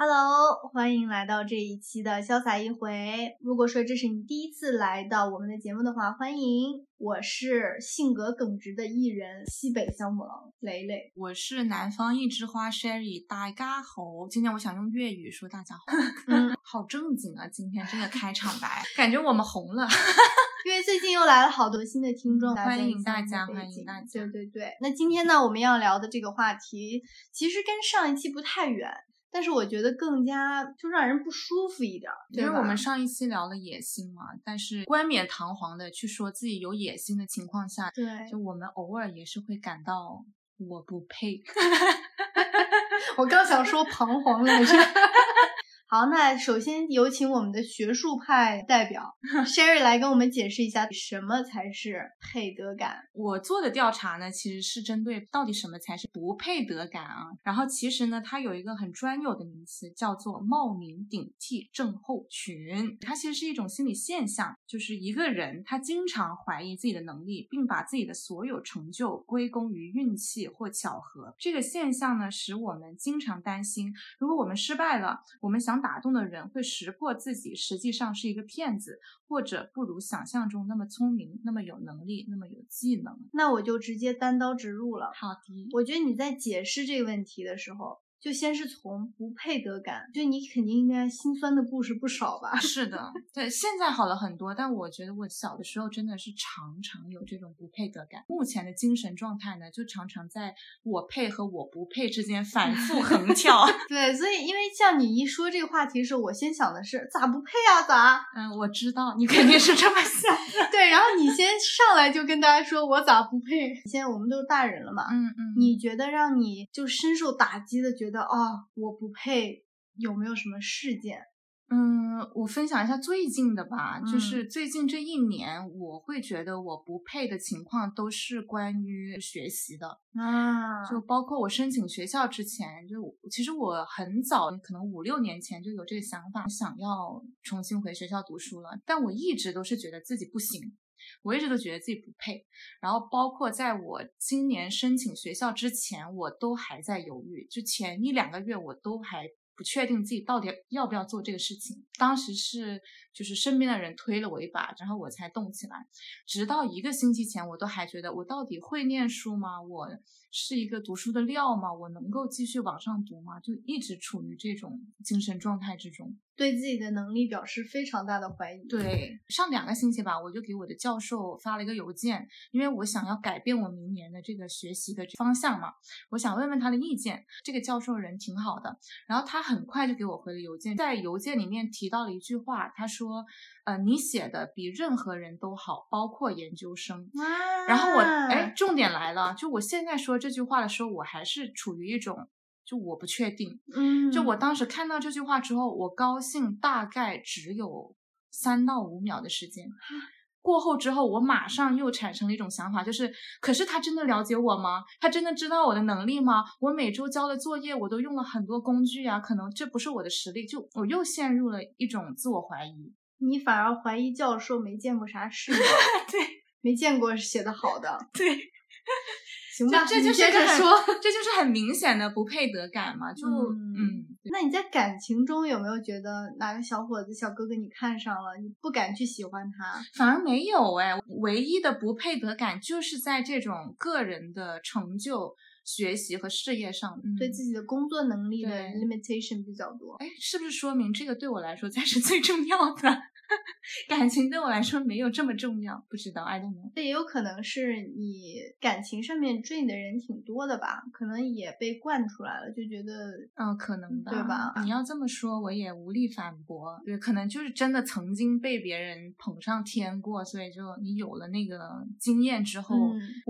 Hello，欢迎来到这一期的潇洒一回。如果说这是你第一次来到我们的节目的话，欢迎。我是性格耿直的艺人西北香母狼蕾蕾，我是南方一枝花 Sherry 大家好。今天我想用粤语说大家好，嗯，好正经啊！今天这个开场白，感觉我们红了，因为最近又来了好多新的听众，欢迎大家，欢迎大家。对对对，那今天呢，我们要聊的这个话题，其实跟上一期不太远。但是我觉得更加就让人不舒服一点，因为我们上一期聊了野心嘛，但是冠冕堂皇的去说自己有野心的情况下，对，就我们偶尔也是会感到我不配。我刚想说 彷徨来着。好，那首先有请我们的学术派代表 Sherry 来跟我们解释一下什么才是配得感。我做的调查呢，其实是针对到底什么才是不配得感啊。然后其实呢，它有一个很专有的名词，叫做冒名顶替症候群。它其实是一种心理现象，就是一个人他经常怀疑自己的能力，并把自己的所有成就归功于运气或巧合。这个现象呢，使我们经常担心，如果我们失败了，我们想。打动的人会识破自己实际上是一个骗子，或者不如想象中那么聪明、那么有能力、那么有技能。那我就直接单刀直入了。好的，我觉得你在解释这个问题的时候。就先是从不配得感，就你肯定应该心酸的故事不少吧？是的，对，现在好了很多，但我觉得我小的时候真的是常常有这种不配得感。目前的精神状态呢，就常常在我配和我不配之间反复横 跳。对，所以因为像你一说这个话题的时候，我先想的是咋不配啊？咋？嗯，我知道你肯定是这么想的。对，然后你先上来就跟大家说我咋不配？现在我们都是大人了嘛，嗯嗯，你觉得让你就深受打击的觉。觉得啊，我不配，有没有什么事件？嗯，我分享一下最近的吧，就是最近这一年，我会觉得我不配的情况都是关于学习的啊，就包括我申请学校之前，就其实我很早，可能五六年前就有这个想法，想要重新回学校读书了，但我一直都是觉得自己不行。我一直都觉得自己不配，然后包括在我今年申请学校之前，我都还在犹豫。就前一两个月，我都还不确定自己到底要不要做这个事情。当时是就是身边的人推了我一把，然后我才动起来。直到一个星期前，我都还觉得我到底会念书吗？我是一个读书的料吗？我能够继续往上读吗？就一直处于这种精神状态之中。对自己的能力表示非常大的怀疑。对，上两个星期吧，我就给我的教授发了一个邮件，因为我想要改变我明年的这个学习的方向嘛，我想问问他的意见。这个教授人挺好的，然后他很快就给我回了邮件，在邮件里面提到了一句话，他说：“呃，你写的比任何人都好，包括研究生。”然后我，哎，重点来了，就我现在说这句话的时候，我还是处于一种。就我不确定，嗯，就我当时看到这句话之后，我高兴大概只有三到五秒的时间，过后之后，我马上又产生了一种想法，就是，可是他真的了解我吗？他真的知道我的能力吗？我每周交的作业，我都用了很多工具啊，可能这不是我的实力，就我又陷入了一种自我怀疑。你反而怀疑教授没见过啥世面，对，没见过写的好的，对。行吧，这就是很说，这就是很明显的不配得感嘛。就嗯，那你在感情中有没有觉得哪个小伙子、小哥哥你看上了，你不敢去喜欢他？反而没有哎，唯一的不配得感就是在这种个人的成就、学习和事业上，对自己的工作能力的 limitation 比较多。哎，是不是说明这个对我来说才是最重要的？感情对我来说没有这么重要，不知道，I don't know。这也有可能是你感情上面追你的人挺多的吧，可能也被惯出来了，就觉得，嗯，可能吧，对吧？你要这么说，我也无力反驳。对，可能就是真的曾经被别人捧上天过，所以就你有了那个经验之后，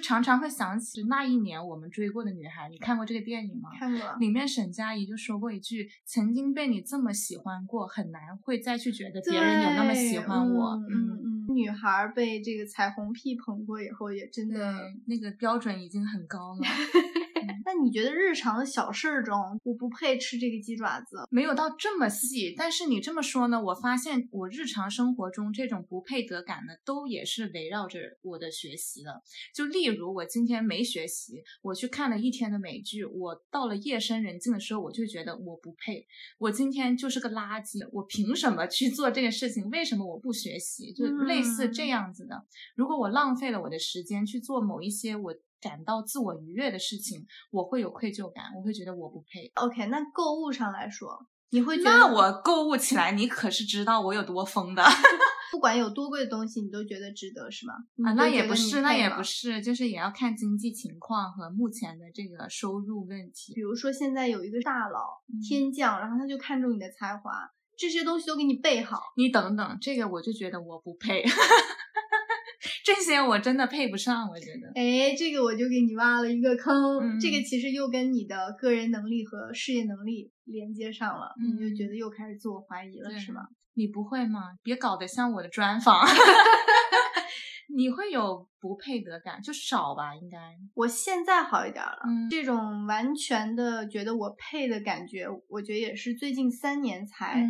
常常会想起那一年我们追过的女孩。你看过这个电影吗？看过。里面沈佳宜就说过一句：“曾经被你这么喜欢过，很难会再去觉得别人有那么。”喜欢我，嗯嗯，女孩被这个彩虹屁捧过以后，也真的那个标准已经很高了。那你觉得日常的小事儿中，我不配吃这个鸡爪子？没有到这么细，但是你这么说呢，我发现我日常生活中这种不配得感呢，都也是围绕着我的学习的。就例如我今天没学习，我去看了一天的美剧，我到了夜深人静的时候，我就觉得我不配，我今天就是个垃圾，我凭什么去做这个事情？为什么我不学习？就类似这样子的。如果我浪费了我的时间去做某一些我感到自我愉悦的事情，我会有愧疚感，我会觉得我不配。OK，那购物上来说，你会觉得那我购物起来，你可是知道我有多疯的。不管有多贵的东西，你都觉得值得是吗？啊，那也不是，那也不是，就是也要看经济情况和目前的这个收入问题。比如说现在有一个大佬、嗯天降，然后他就看中你的才华，这些东西都给你备好，你等等，这个我就觉得我不配，这些我真的配不上，我觉得。哎，这个我就给你挖了一个坑。嗯这个其实又跟你的个人能力和事业能力连接上了，你就觉嗯得又开始自我怀疑了，是吗？你不会吗？别搞得像我的专 访。你会有不配得感，就少吧，应该。我现在好一点了，嗯这种完全的觉得我配的感觉，我觉得也是最近三年才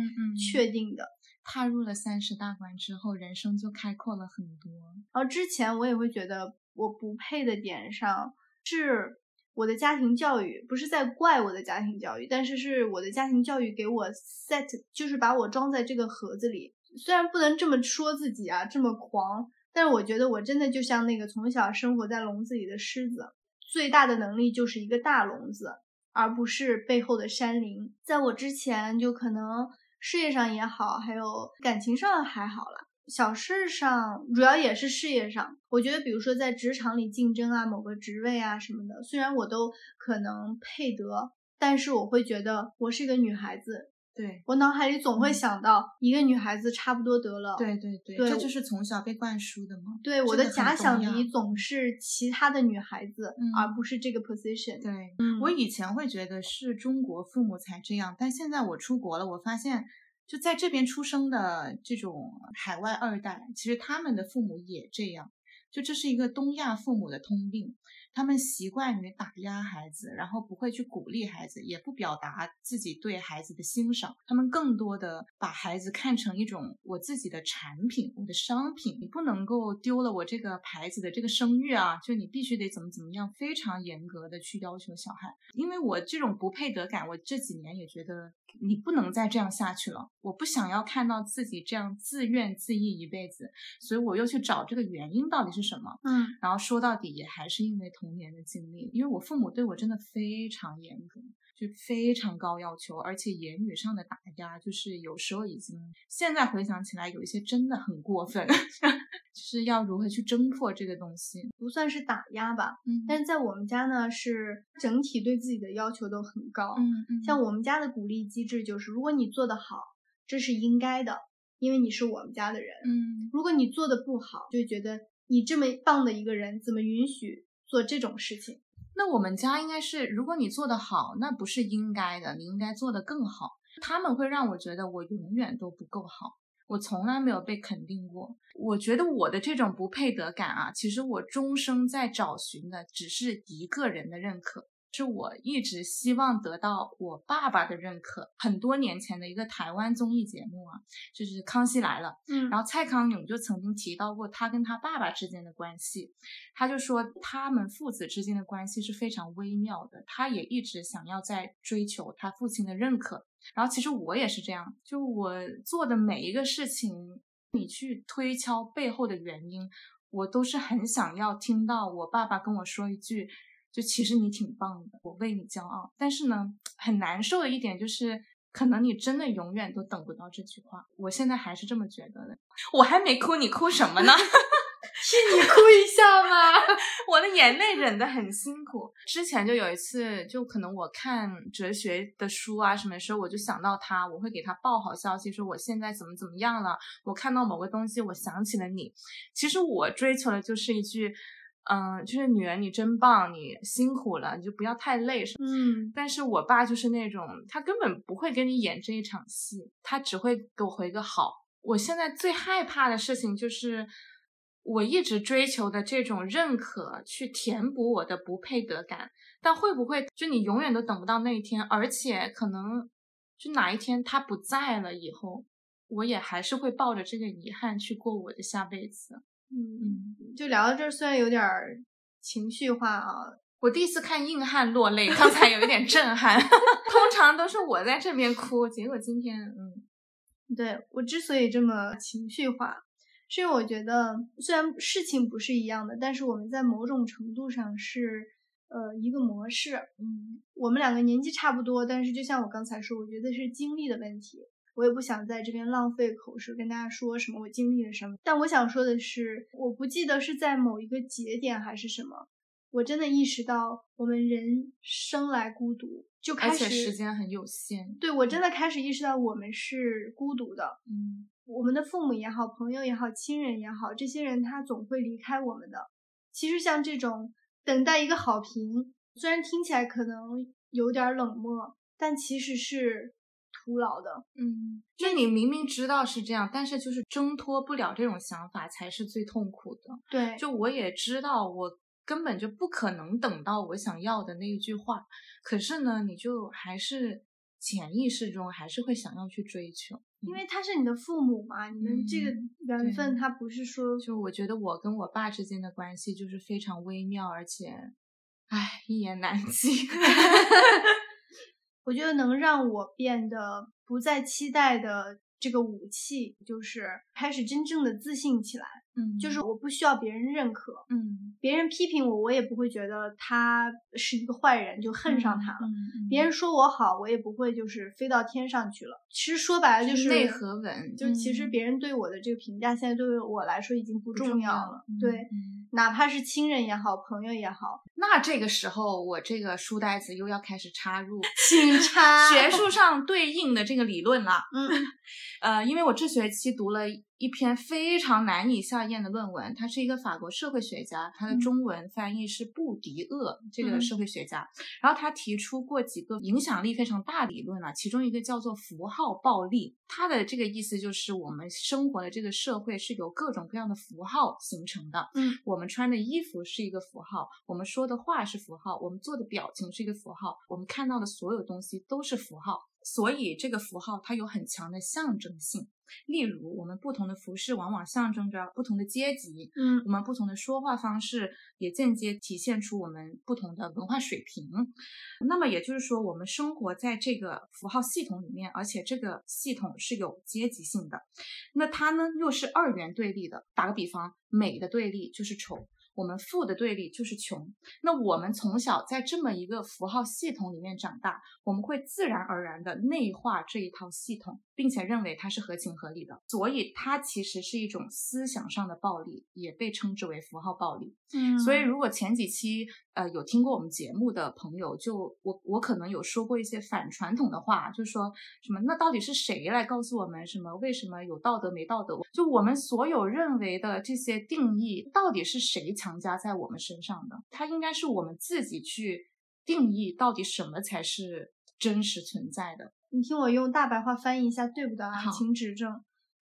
确定的。踏入了三十大关之后，人生就开阔了很多。然后之前我也会觉得我不配的点上是我的家庭教育，不是在怪我的家庭教育，但是是我的家庭教育给我 set，就是把我装在这个盒子里。虽然不能这么说自己啊，这么狂，但是我觉得我真的就像那个从小生活在笼子里的狮子，最大的能力就是一个大笼子，而不是背后的山林。在我之前，就可能事业上也好，还有感情上还好啦。小事上，主要也是事业上。我觉得，比如说在职场里竞争啊，某个职位啊什么的，虽然我都可能配得，但是我会觉得我是一个女孩子，对，我脑海里总会嗯想到一个女孩子差不多得了。对对对，对这就是从小被灌输的嘛。对，我的假想敌总是其他的女孩子，嗯而不是这个 position。对，嗯，我以前会觉得是中国父母才这样，但现在我出国了，我发现就在这边出生的这种海外二代，其实他们的父母也这样，就这是一个东亚父母的通病。他们习惯于打压孩子，然后不会去鼓励孩子，也不表达自己对孩子的欣赏。他们更多的把孩子看成一种我自己的产品，我的商品。你不能够丢了我这个牌子的这个声誉啊！就你必须得怎么怎么样，非常严格的去要求小孩。因为我这种不配得感，我这几年也觉得你不能再这样下去了。我不想要看到自己这样自怨自艾一辈子，所以我又去找这个原因到底是什么。嗯然后说到底也还是因为童年的经历，因为我父母对我真的非常严格，就非常高要求，而且言语上的打压，就是有时候已经现在回想起来有一些真的很过分，就是要如何去侦破这个东西。不算是打压吧，嗯但是在我们家呢，是整体对自己的要求都很高。嗯嗯，像我们家的鼓励机制就是，如果你做得好，这是应该的，因为你是我们家的人。嗯如果你做的不好，就觉得你这么棒的一个人，怎么允许做这种事情？那我们家应该是，如果你做得好，那不是应该的，你应该做得更好。他们会让我觉得我永远都不够好，我从来没有被肯定过。我觉得我的这种不配得感啊，其实我终生在找寻的只是一个人的认可，是我一直希望得到我爸爸的认可。很多年前的一个台湾综艺节目啊，就是《康熙来了》，嗯然后蔡康永就曾经提到过他跟他爸爸之间的关系，他就说他们父子之间的关系是非常微妙的，他也一直想要在追求他父亲的认可。然后其实我也是这样，就我做的每一个事情，你去推敲背后的原因，我都是很想要听到我爸爸跟我说一句。就其实你挺棒的，我为你骄傲。但是呢，很难受的一点就是，可能你真的永远都等不到这句话。我现在还是这么觉得的。我还没哭，你哭什么呢？替你哭一下嘛。我的眼泪忍得很辛苦。之前就有一次，就可能我看哲学的书啊什么的时候，我就想到他，我会给他报好消息，说我现在怎么怎么样了。我看到某个东西，我想起了你。其实我追求的就是一句，嗯、就是女儿你真棒，你辛苦了，你就不要太累什么。嗯但是我爸就是那种，他根本不会跟你演这一场戏，他只会给我回个好。我现在最害怕的事情就是，我一直追求的这种认可，去填补我的不配得感，但会不会就你永远都等不到那一天，而且可能就哪一天他不在了以后，我也还是会抱着这个遗憾去过我的下辈子。嗯，就聊到这儿，虽然有点情绪化啊，我第一次看硬汉落泪，刚才有一点震撼。通常都是我在这边哭，结果今天，嗯，对我之所以这么情绪化，是因为我觉得虽然事情不是一样的，但是我们在某种程度上是呃一个模式。嗯，我们两个年纪差不多，但是就像我刚才说，我觉得是经历的问题。我也不想在这边浪费口舌跟大家说什么我经历了什么，但我想说的是，我不记得是在某一个节点还是什么，我真的意识到我们人生来孤独，就开始时间很有限。对我真的开始意识到我们是孤独的。嗯，我们的父母也好，朋友也好，亲人也好，这些人他总会离开我们的。其实像这种等待一个好评，虽然听起来可能有点冷漠，但其实是。徒劳的，嗯，就你明明知道是这样，但是就是挣脱不了这种想法，才是最痛苦的。对，就我也知道，我根本就不可能等到我想要的那一句话，可是呢，你就还是潜意识中还是会想要去追求，因为他是你的父母嘛，你们这个缘分，他不是说，就我觉得我跟我爸之间的关系就是非常微妙，而且，唉，一言难尽。我觉得能让我变得不再期待的这个武器，就是开始真正的自信起来。嗯，就是我不需要别人认可，嗯，别人批评我，我也不会觉得他是一个坏人，就恨上他了。别人说我好，我也不会就是飞到天上去了。其实说白了就是内核稳，就其实别人对我的这个评价，现在对于我来说已经不重要了。对，嗯哪怕是亲人也好，朋友也好，那这个时候我这个书呆子又要开始插入请 插学术上对应的这个理论了。嗯，呃，因为我这学期读了。一篇非常难以下咽的论文，他是一个法国社会学家，他的中文翻译是布迪厄这个社会学家。然后他提出过几个影响力非常大的理论啊，其中一个叫做符号暴力。他的这个意思就是我们生活的这个社会是由各种各样的符号形成的。嗯，我们穿的衣服是一个符号，我们说的话是符号，我们做的表情是一个符号，我们看到的所有东西都是符号。所以这个符号它有很强的象征性。例如，我们不同的服饰往往象征着不同的阶级，嗯，我们不同的说话方式也间接体现出我们不同的文化水平。那么也就是说，我们生活在这个符号系统里面，而且这个系统是有阶级性的。那它呢，又是二元对立的。打个比方，美的对立就是丑。我们富的对立就是穷。那我们从小在这么一个符号系统里面长大，我们会自然而然的内化这一套系统，并且认为它是合情合理的。所以它其实是一种思想上的暴力，也被称之为符号暴力。嗯，所以如果前几期呃有听过我们节目的朋友，就我我可能有说过一些反传统的话，就说什么那到底是谁来告诉我们什么为什么有道德没道德？就我们所有认为的这些定义，到底是谁强？强加在我们身上的，它应该是我们自己去定义，到底什么才是真实存在的。你听我用大白话翻译一下，对不对啊？好，请指正。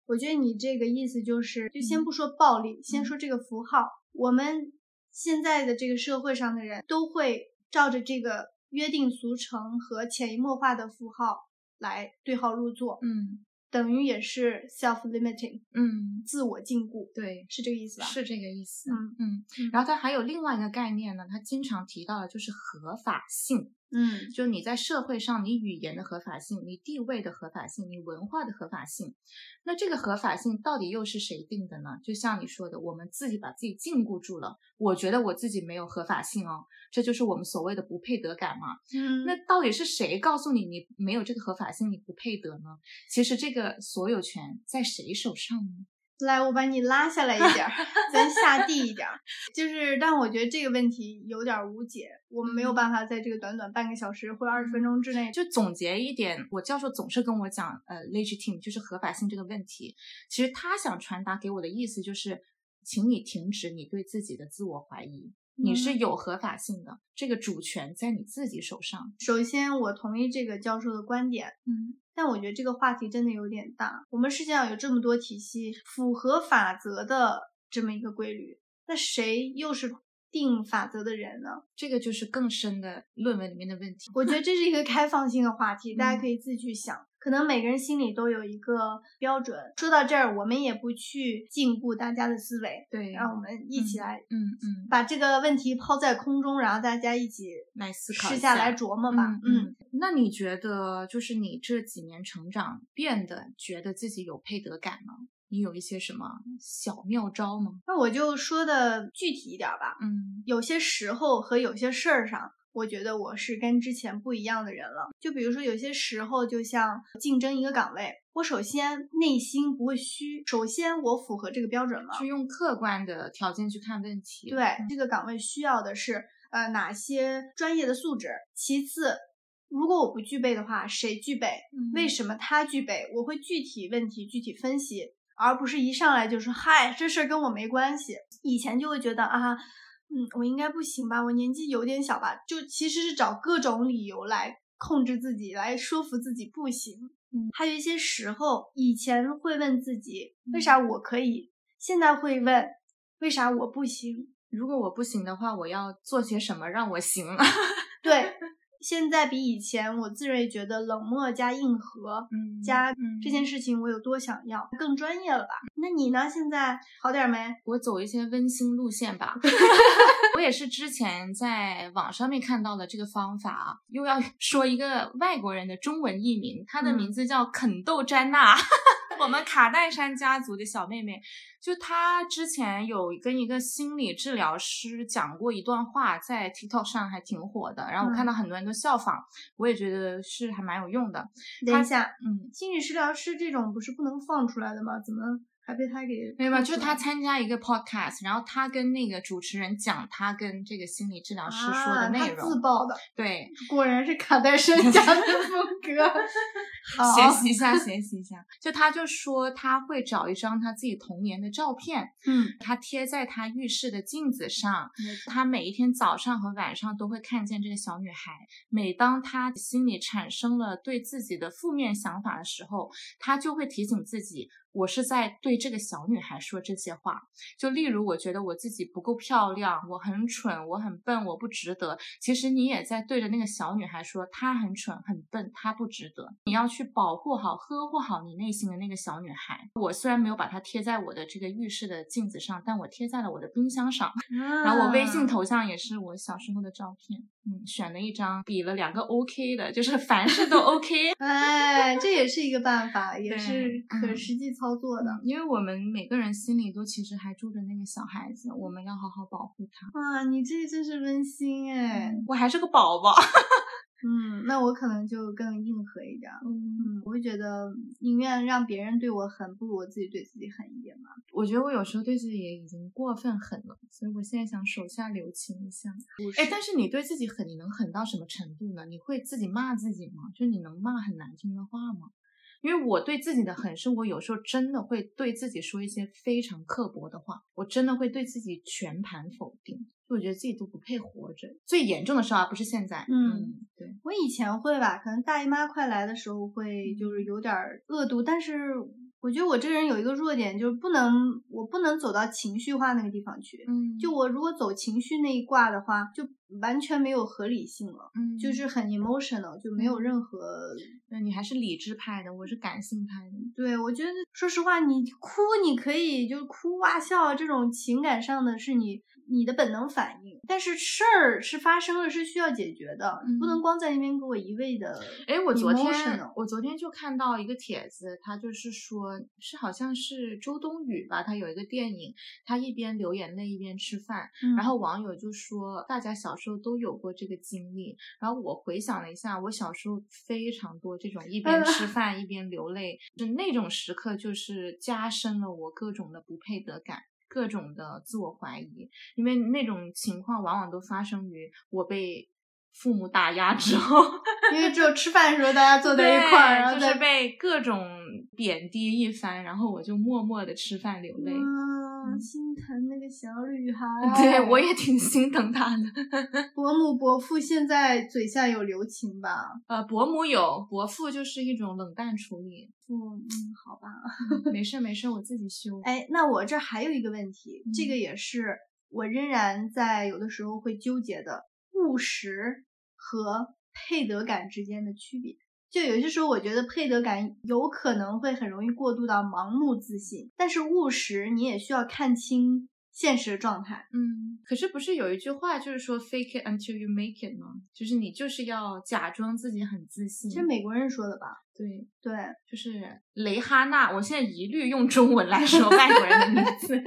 我觉得你这个意思就是，就先不说暴力，先说这个符号。我们现在的这个社会上的人都会照着这个约定俗成和潜移默化的符号来对号入座。嗯。等于也是 self-limiting，嗯，自我禁锢，对，是这个意思吧？是这个意思。嗯嗯。然后它还有另外一个概念呢，它经常提到的就是合法性。嗯，就你在社会上，你语言的合法性，你地位的合法性，你文化的合法性。那这个合法性到底又是谁定的呢？就像你说的，我们自己把自己禁锢住了。我觉得我自己没有合法性哦，这就是我们所谓的不配得感嘛。嗯，那到底是谁告诉你你没有这个合法性，你不配得呢？其实这个所有权在谁手上呢？来，我把你拉下来一点，咱下地一点。就是，但我觉得这个问题有点无解，我们没有办法在这个短短半个小时或者二十分钟之内就总结一点。我教授总是跟我讲，呃，legitimate 就是合法性这个问题。其实他想传达给我的意思就是，请你停止你对自己的自我怀疑，你是有合法性的，这个主权在你自己手上。首先，我同意这个教授的观点。嗯。但我觉得这个话题真的有点大。我们世界上有这么多体系，符合法则的这么一个规律，那谁又是定法则的人呢？这个就是更深的论文里面的问题。我觉得这是一个开放性的话题，大家嗯可以自己去想。可能每个人心里都有一个标准。说到这儿，我们也不去禁锢大家的思维，对，让我们一起来嗯嗯，把这个问题抛在空中，然后大家一起来思考试下来琢磨吧。嗯嗯，那你觉得就是你这几年成长变得觉得自己有配得感吗？你有一些什么小妙招吗？那我就说的具体一点吧。嗯有些时候和有些事儿上，我觉得我是跟之前不一样的人了。就比如说，有些时候就像竞争一个岗位，我首先内心不会虚，首先我符合这个标准了。是用客观的条件去看问题。对，这个岗位需要的是呃哪些专业的素质？其次，如果我不具备的话，谁具备？嗯为什么他具备？我会具体问题具体分析，而不是一上来就说嗨，这事儿跟我没关系。以前就会觉得啊，嗯，我应该不行吧，我年纪有点小吧，就其实是找各种理由来控制自己，来说服自己不行。嗯，还有一些时候，以前会问自己为啥我可以，现在会问为啥我不行。如果我不行的话，我要做些什么让我行？对，现在比以前我自认为觉得冷漠加硬核，嗯加嗯这件事情我有多想要，更专业了吧？那你呢？现在好点没？我走一些温馨路线吧。我也是之前在网上面看到的这个方法啊，又要 说一个外国人的中文译名，他的嗯名字叫肯豆詹娜，我们卡戴珊家族的小妹妹。就他之前有跟一个心理治疗师讲过一段话，在 TikTok 上还挺火的，然后我看嗯到很多人都效仿，我也觉得是还蛮有用的。等一下，嗯，心理治疗师这种不是不能放出来的吗？怎么还被他给没有吧？就是他参加一个 podcast，然后他跟那个主持人讲他跟这个心理治疗师说的内容，自曝的，对，果然是卡戴珊家的风格。好，学习一下，学习一下。就他就说他会找一张他自己童年的照片，嗯，他贴在他浴室的镜子上，他每一天早上和晚上都会看见这个小女孩。每当他心里产生了对自己的负面想法的时候，他就会提醒自己。我是在对这个小女孩说这些话，就例如我觉得我自己不够漂亮，我很蠢，我很笨，我不值得。其实你也在对着那个小女孩说，她很蠢，很笨，她不值得。你要去保护好、呵护好你内心的那个小女孩。我虽然没有把它贴在我的这个浴室的镜子上，但我贴在了我的冰箱上。然后我微信啊头像也是我小时候的照片，嗯，选了一张，比了两个 OK 的，就是 凡事都 OK。哎，这也是一个办法，也是可嗯实际操作的。因为我们每个人心里都其实还住着那个小孩子，我们要好好保护他。啊，你这真是温馨哎。我还是个宝宝。嗯，那我可能就更硬核一点。嗯，嗯，我会觉得宁愿让别人对我狠，不如我自己对自己狠一点嘛。我觉得我有时候对自己也已经过分狠了，所以我现在想手下留情一下。哎，但是你对自己狠，你能狠到什么程度呢？你会自己骂自己吗？就你能骂很难听的话吗？因为我对自己的狠，生活有时候真的会对自己说一些非常刻薄的话，我真的会对自己全盘否定，就我觉得自己都不配活着。最严重的时候啊，不是现在，嗯对，我以前会吧，可能大姨妈快来的时候会就是有点儿恶毒，但是我觉得我这个人有一个弱点，就是不能我不能走到情绪化那个地方去。嗯就我如果走情绪那一挂的话，就完全没有合理性了，嗯就是很 emotional，就没有嗯任何。对你还是理智派的，我是感性派的。对，我觉得说实话，你哭你可以就哭哇笑啊，这种情感上的是你你的本能反应，但是事儿是发生了，是需要解决的，你不能嗯光在那边给我一味的。哎，我昨天我昨天就看到一个帖子，他就是说是好像是周冬雨吧，他有一个电影，他一边流眼泪一边吃饭，然后网友就说大家小时候都有过这个经历，然后我回想了一下，我小时候非常多这种一边吃饭 一边流泪，就那种时刻就是加深了我各种的不配得感。各种的自我怀疑，因为那种情况往往都发生于我被父母打压之后，因为只有吃饭的时候大家坐在一块儿，对就是然后再被各种贬低一番，然后我就默默的吃饭流泪。嗯，心疼那个小女孩。对，我也挺心疼她的。伯母伯父现在嘴下有留情吧？呃，伯母有，伯父就是一种冷淡处理。嗯嗯，好吧。没事没事，我自己修。哎，那我这还有一个问题，这个嗯也是我仍然在有的时候会纠结的务实和配得感之间的区别。就有些时候，我觉得配得感有可能会很容易过渡到盲目自信，但是务实你也需要看清现实的状态。嗯，可是不是有一句话就是说 “fake it until you make it” 吗？就是你就是要假装自己很自信。这是美国人说的吧？对对，就是雷哈娜。我现在一律用中文来说 外国人的名字。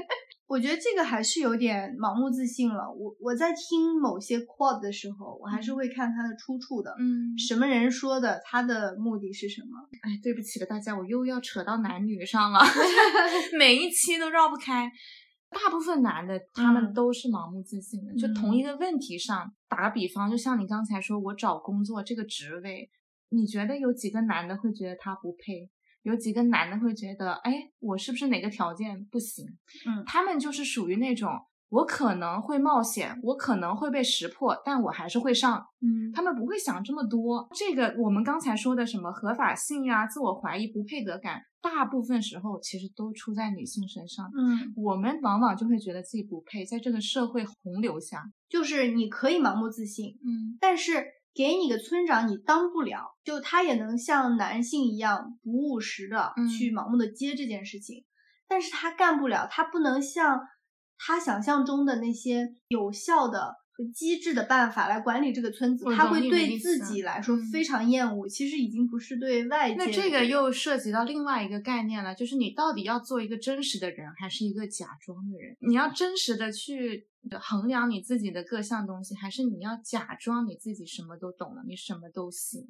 我觉得这个还是有点盲目自信了。我我在听某些 quote 的时候，我还是会看它的出处的。嗯，什么人说的？他的目的是什么？哎，对不起了，大家，我又要扯到男女上了，每一期都绕不开。大部分男的他们都是盲目自信的，就同一个问题上，打个比方，就像你刚才说，我找工作这个职位，你觉得有几个男的会觉得他不配？有几个男的会觉得，哎，我是不是哪个条件不行？嗯，他们就是属于那种，我可能会冒险，我可能会被识破，但我还是会上。嗯，他们不会想这么多。这个我们刚才说的什么合法性呀、自我怀疑、不配得感，大部分时候其实都出在女性身上。嗯，我们往往就会觉得自己不配，在这个社会洪流下，就是你可以盲目自信，嗯，但是。给你个村长，你当不了，就他也能像男性一样不务实的去盲目的接这件事情，但是他干不了，他不能像他想象中的那些有效的。机智的办法来管理这个村子，他会对自己来说非常厌恶。其实已经不是对外界。那这个又涉及到另外一个概念了，就是你到底要做一个真实的人，还是一个假装的人？你要真实的去衡量你自己的各项东西，还是你要假装你自己什么都懂了，你什么都行？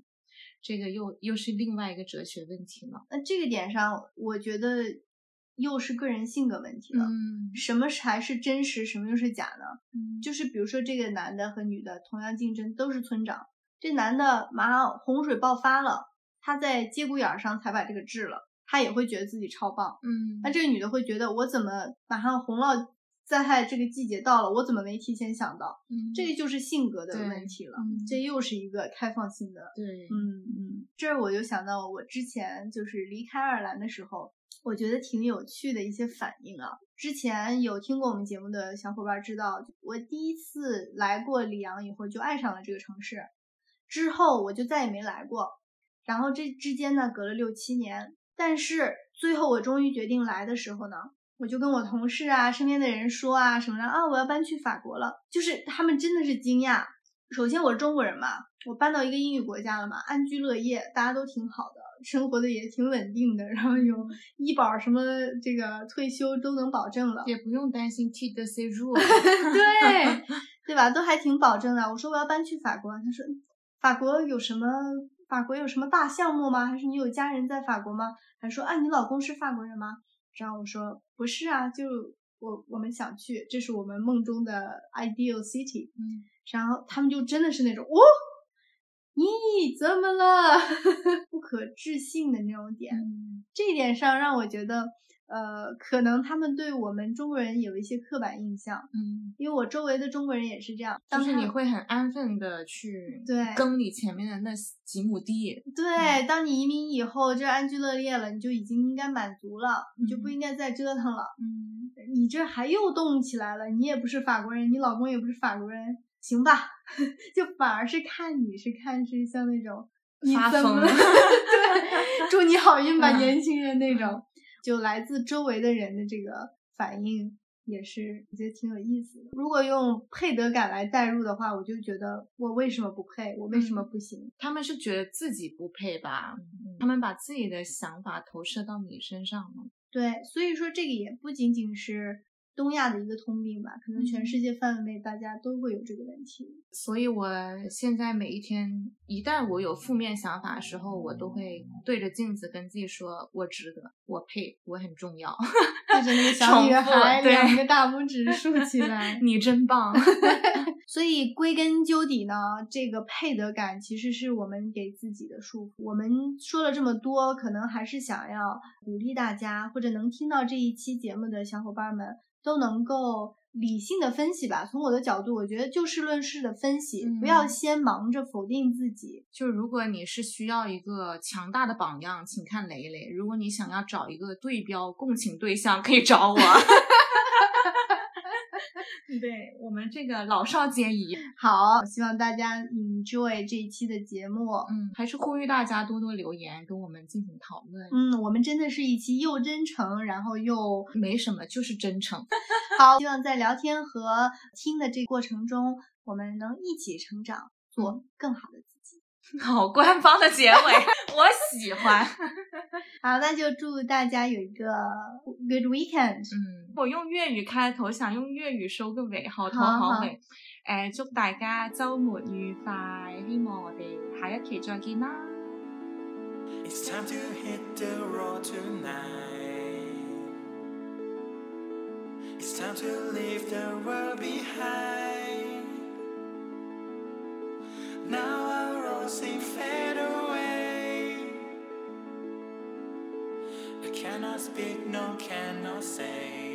这个又又是另外一个哲学问题了。那这个点上，我觉得。又是个人性格问题了。嗯，什么才是真实，什么又是假呢？嗯，就是比如说这个男的和女的同样竞争，都是村长。这男的马上洪水爆发了，他在节骨眼上才把这个治了，他也会觉得自己超棒。嗯，那这个女的会觉得我怎么马上洪涝灾害这个季节到了，我怎么没提前想到？嗯，这个就是性格的问题了。这又是一个开放性的。对，嗯嗯，这我就想到我之前就是离开爱尔兰的时候。我觉得挺有趣的一些反应啊！之前有听过我们节目的小伙伴知道，我第一次来过里昂以后就爱上了这个城市，之后我就再也没来过。然后这之间呢隔了六七年，但是最后我终于决定来的时候呢，我就跟我同事啊、身边的人说啊什么的啊，我要搬去法国了，就是他们真的是惊讶。首先我是中国人嘛，我搬到一个英语国家了嘛，安居乐业，大家都挺好的。生活的也挺稳定的，然后有医保什么，这个退休都能保证了，也不用担心 T 的 C 入，对 对吧？都还挺保证的。我说我要搬去法国，他说法国有什么？法国有什么大项目吗？还是你有家人在法国吗？还说啊，你老公是法国人吗？然后我说不是啊，就我我们想去，这是我们梦中的 ideal city。嗯，然后他们就真的是那种哦。咦，怎么了？不可置信的那种点，这一点上让我觉得，呃，可能他们对我们中国人有一些刻板印象。嗯，因为我周围的中国人也是这样，就是你会很安分的去对耕你前面的那几亩地。对，当你移民以后，这安居乐业了，你就已经应该满足了，你就不应该再折腾了。嗯，你这还又动起来了，你也不是法国人，你老公也不是法国人。行吧，就反而是看你是看是像那种 发疯，对，祝你好运吧，年轻人那种，就来自周围的人的这个反应也是我觉得挺有意思的。如果用配得感来代入的话，我就觉得我为什么不配，我为什么不行？他们是觉得自己不配吧？他们把自己的想法投射到你身上了。对，所以说这个也不仅仅是。东亚的一个通病吧，可能全世界范围内大家都会有这个问题。所以我现在每一天，一旦我有负面想法的时候，我都会对着镜子跟自己说：“我值得，我配，我很重要。”对着那个小女孩，两个大拇指竖起来，你真棒。所以归根究底呢，这个配得感其实是我们给自己的束缚。我们说了这么多，可能还是想要鼓励大家，或者能听到这一期节目的小伙伴们。都能够理性的分析吧。从我的角度，我觉得就事论事的分析，不要先忙着否定自己。就如果你是需要一个强大的榜样，请看蕾蕾；如果你想要找一个对标共情对象，可以找我。对我们这个老少皆宜。好，希望大家 enjoy 这一期的节目。嗯，还是呼吁大家多多留言，跟我们进行讨论。嗯，我们真的是一期又真诚，然后又没什么，就是真诚。好，希望在聊天和听的这过程中，我们能一起成长，做更好的自己。好官方的结尾，我喜欢。好，那就祝大家有一个 good weekend。嗯，我用粤语开头，想用粤语收个尾，好头好尾。誒，祝大家周末愉快，希望我哋下一期再見啦。It's time to hit the road tonight. It's time to leave the world behind. Now our roads seem fade away. I cannot speak, no cannot say.